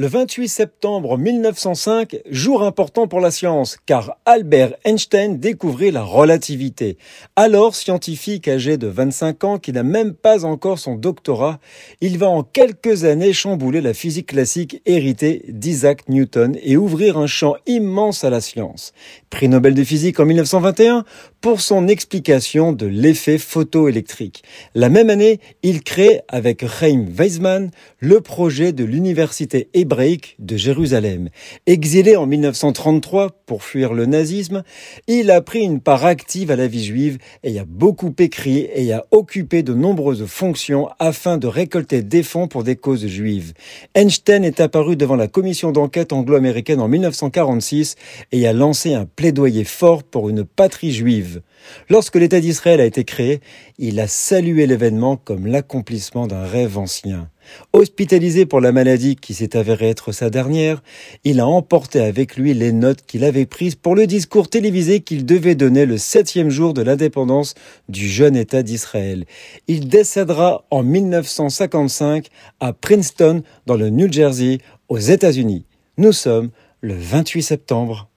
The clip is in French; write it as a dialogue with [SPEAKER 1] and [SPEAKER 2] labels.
[SPEAKER 1] Le 28 septembre 1905, jour important pour la science, car Albert Einstein découvrit la relativité. Alors scientifique âgé de 25 ans, qui n'a même pas encore son doctorat, il va en quelques années chambouler la physique classique héritée d'Isaac Newton et ouvrir un champ immense à la science. Prix Nobel de physique en 1921 pour son explication de l'effet photoélectrique. La même année, il crée avec Chaim Weizmann le projet de l'université hébraïque de Jérusalem. Exilé en 1933 pour fuir le nazisme, il a pris une part active à la vie juive et a beaucoup écrit et a occupé de nombreuses fonctions afin de récolter des fonds pour des causes juives. Einstein est apparu devant la commission d'enquête anglo-américaine en 1946 et a lancé un plaidoyer fort pour une patrie juive. Lorsque l'État d'Israël a été créé, il a salué l'événement comme l'accomplissement d'un rêve ancien. Hospitalisé pour la maladie qui s'est avérée être sa dernière, il a emporté avec lui les notes qu'il avait prises pour le discours télévisé qu'il devait donner le septième jour de l'indépendance du jeune État d'Israël. Il décédera en 1955 à Princeton, dans le New Jersey, aux États-Unis. Nous sommes le 28 septembre